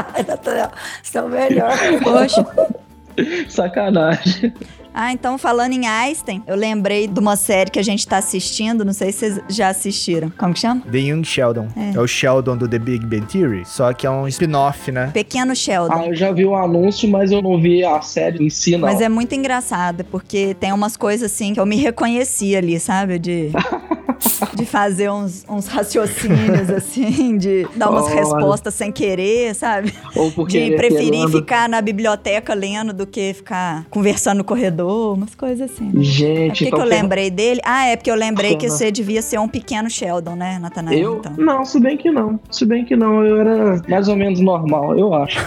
Speaker 2: Você é o melhor.
Speaker 4: Poxa.
Speaker 3: Sacanagem.
Speaker 4: Ah, então falando em Einstein, eu lembrei de uma série que a gente tá assistindo, não sei se vocês já assistiram. Como que chama?
Speaker 1: The Young Sheldon. É, é o Sheldon do The Big Bang Theory, só que é um spin-off, né?
Speaker 4: Pequeno Sheldon.
Speaker 3: Ah, eu já vi o anúncio, mas eu não vi a série em si, não.
Speaker 4: Mas é muito engraçado, porque tem umas coisas assim que eu me reconheci ali, sabe? De... *laughs* de fazer uns, uns raciocínios, *laughs* assim, de dar umas respostas sem querer, sabe?
Speaker 3: Ou porque
Speaker 4: de preferir querendo... ficar na biblioteca lendo do que ficar conversando no corredor, umas coisas assim.
Speaker 3: Gente,
Speaker 4: é Por que, que eu lembrei dele? Ah, é porque eu lembrei que você devia ser um pequeno Sheldon, né, Natanael?
Speaker 3: Eu? Então. Não, se bem que não. Se bem que não, eu era mais ou menos normal, eu acho.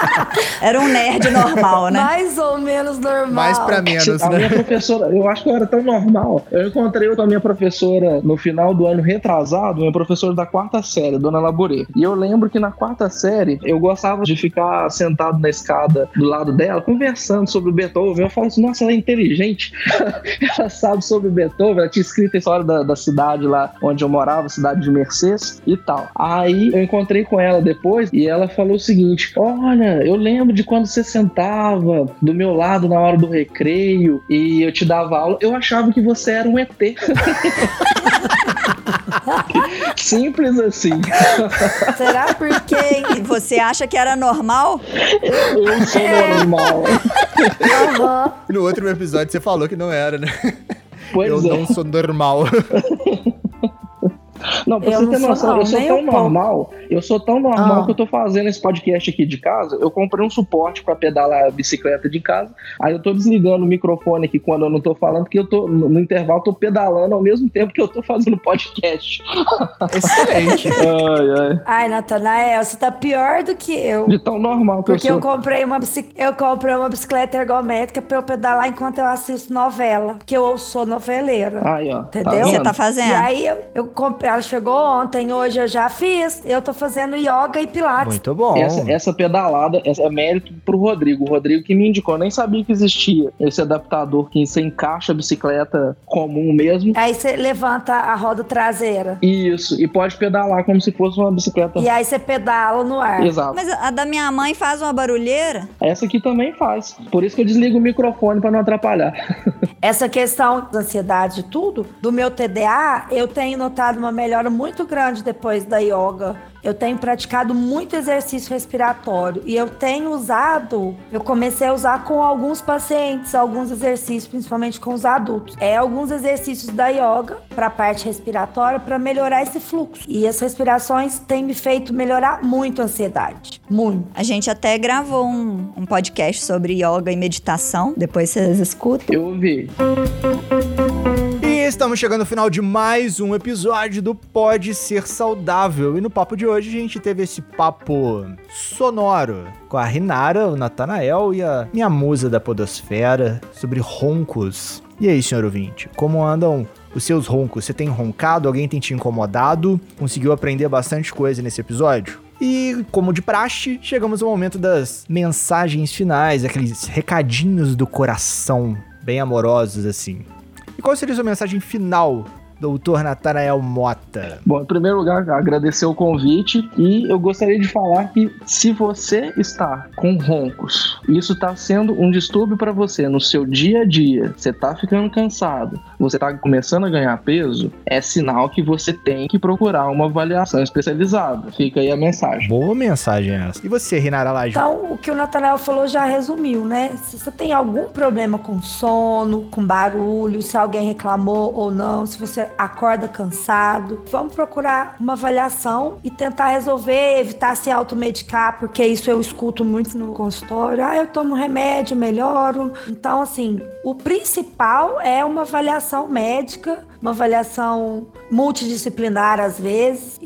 Speaker 3: *laughs*
Speaker 4: era um nerd normal, né?
Speaker 2: Mais ou menos normal.
Speaker 1: Mais pra menos,
Speaker 3: a
Speaker 1: né?
Speaker 3: minha professora, eu acho que eu era tão normal. Eu encontrei com a minha professora no final do ano retrasado, minha professora da quarta série, Dona Laborê. E eu lembro que na quarta série, eu gostava de ficar sentado na escada do lado dela, conversando sobre Beethoven. Eu falo assim, nossa, ela é inteligente. *laughs* ela sabe sobre Beethoven. Ela tinha escrito a história da, da cidade lá onde eu morava, cidade de Mercedes e tal. Aí eu encontrei com ela depois e ela falou o seguinte: Olha, eu lembro de quando você sentava do meu lado na hora do recreio e eu te dava aula, eu achava que você era um ET. *laughs* *laughs* Simples assim.
Speaker 4: Será porque você acha que era normal?
Speaker 3: Eu sou normal.
Speaker 2: Aham.
Speaker 1: No outro episódio você falou que não era, né?
Speaker 3: Pois
Speaker 1: eu
Speaker 3: é.
Speaker 1: não sou normal. *laughs*
Speaker 3: Não, pra
Speaker 2: Eu
Speaker 3: você
Speaker 2: não
Speaker 3: ter
Speaker 2: sou
Speaker 3: noção,
Speaker 2: não,
Speaker 3: eu sou tão
Speaker 2: um pouco.
Speaker 3: normal, eu sou tão normal
Speaker 2: Ah.
Speaker 3: que eu tô fazendo esse podcast aqui de casa. Eu comprei um suporte pra pedalar a bicicleta de casa. Aí eu tô desligando o microfone aqui quando eu não tô falando, porque eu tô no, no intervalo tô pedalando ao mesmo tempo que eu tô fazendo podcast. *laughs*
Speaker 1: Excelente.
Speaker 3: ai, ai.
Speaker 2: Ai, Natanael, você tá pior do que eu.
Speaker 3: De tão normal que
Speaker 2: Porque
Speaker 3: eu
Speaker 2: eu
Speaker 3: sou.
Speaker 2: comprei uma bicic... eu comprei uma bicicleta ergométrica pra eu pedalar enquanto eu assisto novela. Porque eu sou noveleira.
Speaker 3: Aí, ó.
Speaker 2: Entendeu?
Speaker 4: Você
Speaker 3: vendo?
Speaker 4: tá fazendo?
Speaker 2: E aí eu, eu comprei, ela chegou ontem, hoje eu já fiz. Eu tô fazendo yoga e pilates.
Speaker 1: Muito bom.
Speaker 3: Essa, essa pedalada essa é mérito pro Rodrigo. O Rodrigo que me indicou, nem sabia que existia esse adaptador que você encaixa a bicicleta comum mesmo.
Speaker 2: Aí você levanta a roda traseira.
Speaker 3: Isso, e pode pedalar como se fosse uma bicicleta.
Speaker 2: E aí você pedala no ar.
Speaker 3: Exato.
Speaker 4: Mas a da minha mãe faz uma barulheira.
Speaker 3: Essa aqui também faz. Por isso que eu desligo o microfone pra não atrapalhar. *laughs*
Speaker 2: Essa questão da ansiedade e tudo, do meu TDA, eu tenho notado uma melhora muito grande depois da yoga. Eu tenho praticado muito exercício respiratório e eu tenho usado, eu comecei a usar com alguns pacientes, alguns exercícios, principalmente com os adultos. É alguns exercícios da yoga para a parte respiratória para melhorar esse fluxo. E as respirações têm me feito melhorar muito a ansiedade. Muito.
Speaker 4: A gente até gravou um, um podcast sobre yoga e meditação. Depois vocês escutam.
Speaker 3: Eu ouvi.
Speaker 1: Estamos chegando ao final de mais um episódio do Pode Ser Saudável. E no papo de hoje a gente teve esse papo sonoro com a Rinara, o Natanael e a minha musa da podosfera sobre roncos. E aí, senhor ouvinte, como andam os seus roncos? Você tem roncado? Alguém tem te incomodado? Conseguiu aprender bastante coisa nesse episódio? E, como de praxe, chegamos ao momento das mensagens finais, aqueles recadinhos do coração, bem amorosos assim. E qual seria a sua mensagem final, doutor Natanael Mota?
Speaker 3: Bom, em primeiro lugar, agradecer o convite e eu gostaria de falar que se você está com roncos, isso está sendo um distúrbio para você no seu dia a dia, você está ficando cansado, você está começando a ganhar peso, é sinal que você tem que procurar uma avaliação especializada. Fica aí a mensagem.
Speaker 1: Boa mensagem essa. E você, Rinara Laje?
Speaker 2: Então, o que o Natanael falou já resumiu, né? Se você tem algum problema com sono, com barulho, se alguém reclamou ou não, se você acorda cansado, vamos procurar uma avaliação e tentar resolver, evitar se automedicar, porque isso eu escuto muito no consultório. Ah, eu tomo remédio, melhoro. Então, assim, o principal é uma avaliação médica, uma avaliação multidisciplinar às vezes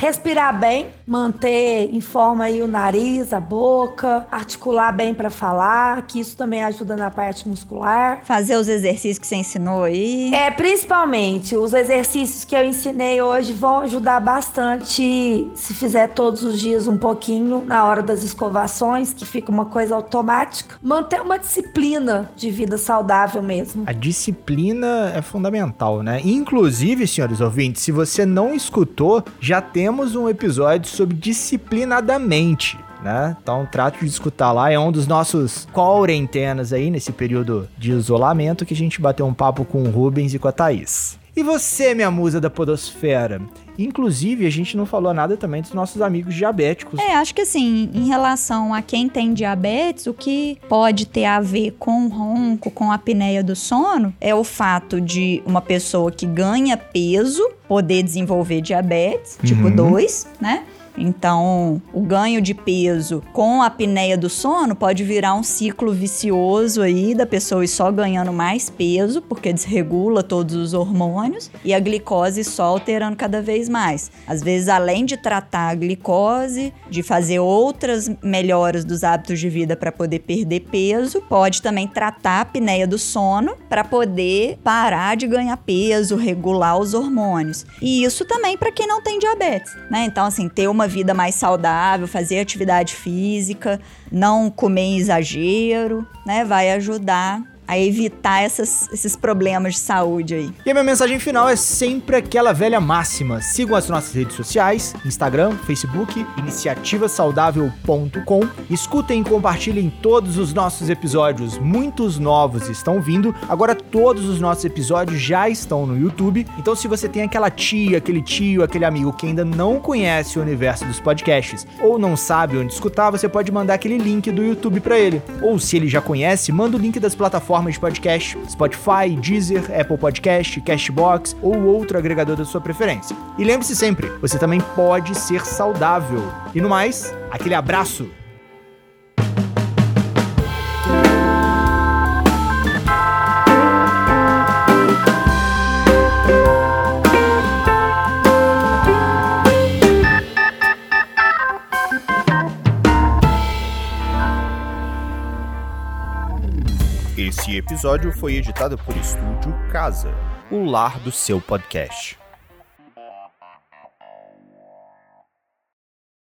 Speaker 2: respirar bem, manter em forma aí o nariz, a boca, articular bem para falar, que isso também ajuda na parte muscular.
Speaker 4: Fazer os exercícios que você ensinou aí.
Speaker 2: É, principalmente os exercícios que eu ensinei hoje vão ajudar bastante se fizer todos os dias um pouquinho na hora das escovações, que fica uma coisa automática. Manter uma disciplina de vida saudável mesmo.
Speaker 1: A disciplina é fundamental, né? Inclusive, senhores ouvintes, se você não escutou, já temos um episódio sobre disciplinadamente. Né? Então trate de escutar lá, é um dos nossos quarentenas aí nesse período de isolamento que a gente bateu um papo com o Rubens e com a Thaís. E você, minha musa da podosfera? Inclusive, a gente não falou nada também dos nossos amigos diabéticos.
Speaker 4: É, acho que assim, em relação a quem tem diabetes, o que pode ter a ver com o ronco, com a apneia do sono, é o fato de uma pessoa que ganha peso poder desenvolver diabetes, tipo
Speaker 1: Uhum.
Speaker 4: 2, né? Então, o ganho de peso com a apneia do sono pode virar um ciclo vicioso aí da pessoa ir só ganhando mais peso, porque desregula todos os hormônios, e a glicose só alterando cada vez mais. Às vezes, além de tratar a glicose, de fazer outras melhoras dos hábitos de vida para poder perder peso, pode também tratar a apneia do sono para poder parar de ganhar peso, regular os hormônios. E isso também para quem não tem diabetes, né? Então, assim, ter uma vida mais saudável, fazer atividade física, não comer em exagero, né? Vai ajudar a evitar essas, esses problemas de saúde aí.
Speaker 1: E a minha mensagem final é sempre aquela velha máxima. Sigam as nossas redes sociais, Instagram, Facebook, iniciativasaudável.com. Escutem e compartilhem todos os nossos episódios. Muitos novos estão vindo. Agora todos os nossos episódios já estão no YouTube. Então se você tem aquela tia, aquele tio, aquele amigo que ainda não conhece o universo dos podcasts ou não sabe onde escutar, você pode mandar aquele link do YouTube para ele. Ou se ele já conhece, manda o link das plataformas plataformas de podcast, Spotify, Deezer, Apple Podcast, Cashbox ou outro agregador da sua preferência. E lembre-se sempre, você também pode ser saudável. E no mais, aquele abraço! Esse episódio foi editado por Estúdio Casa, o lar do seu podcast.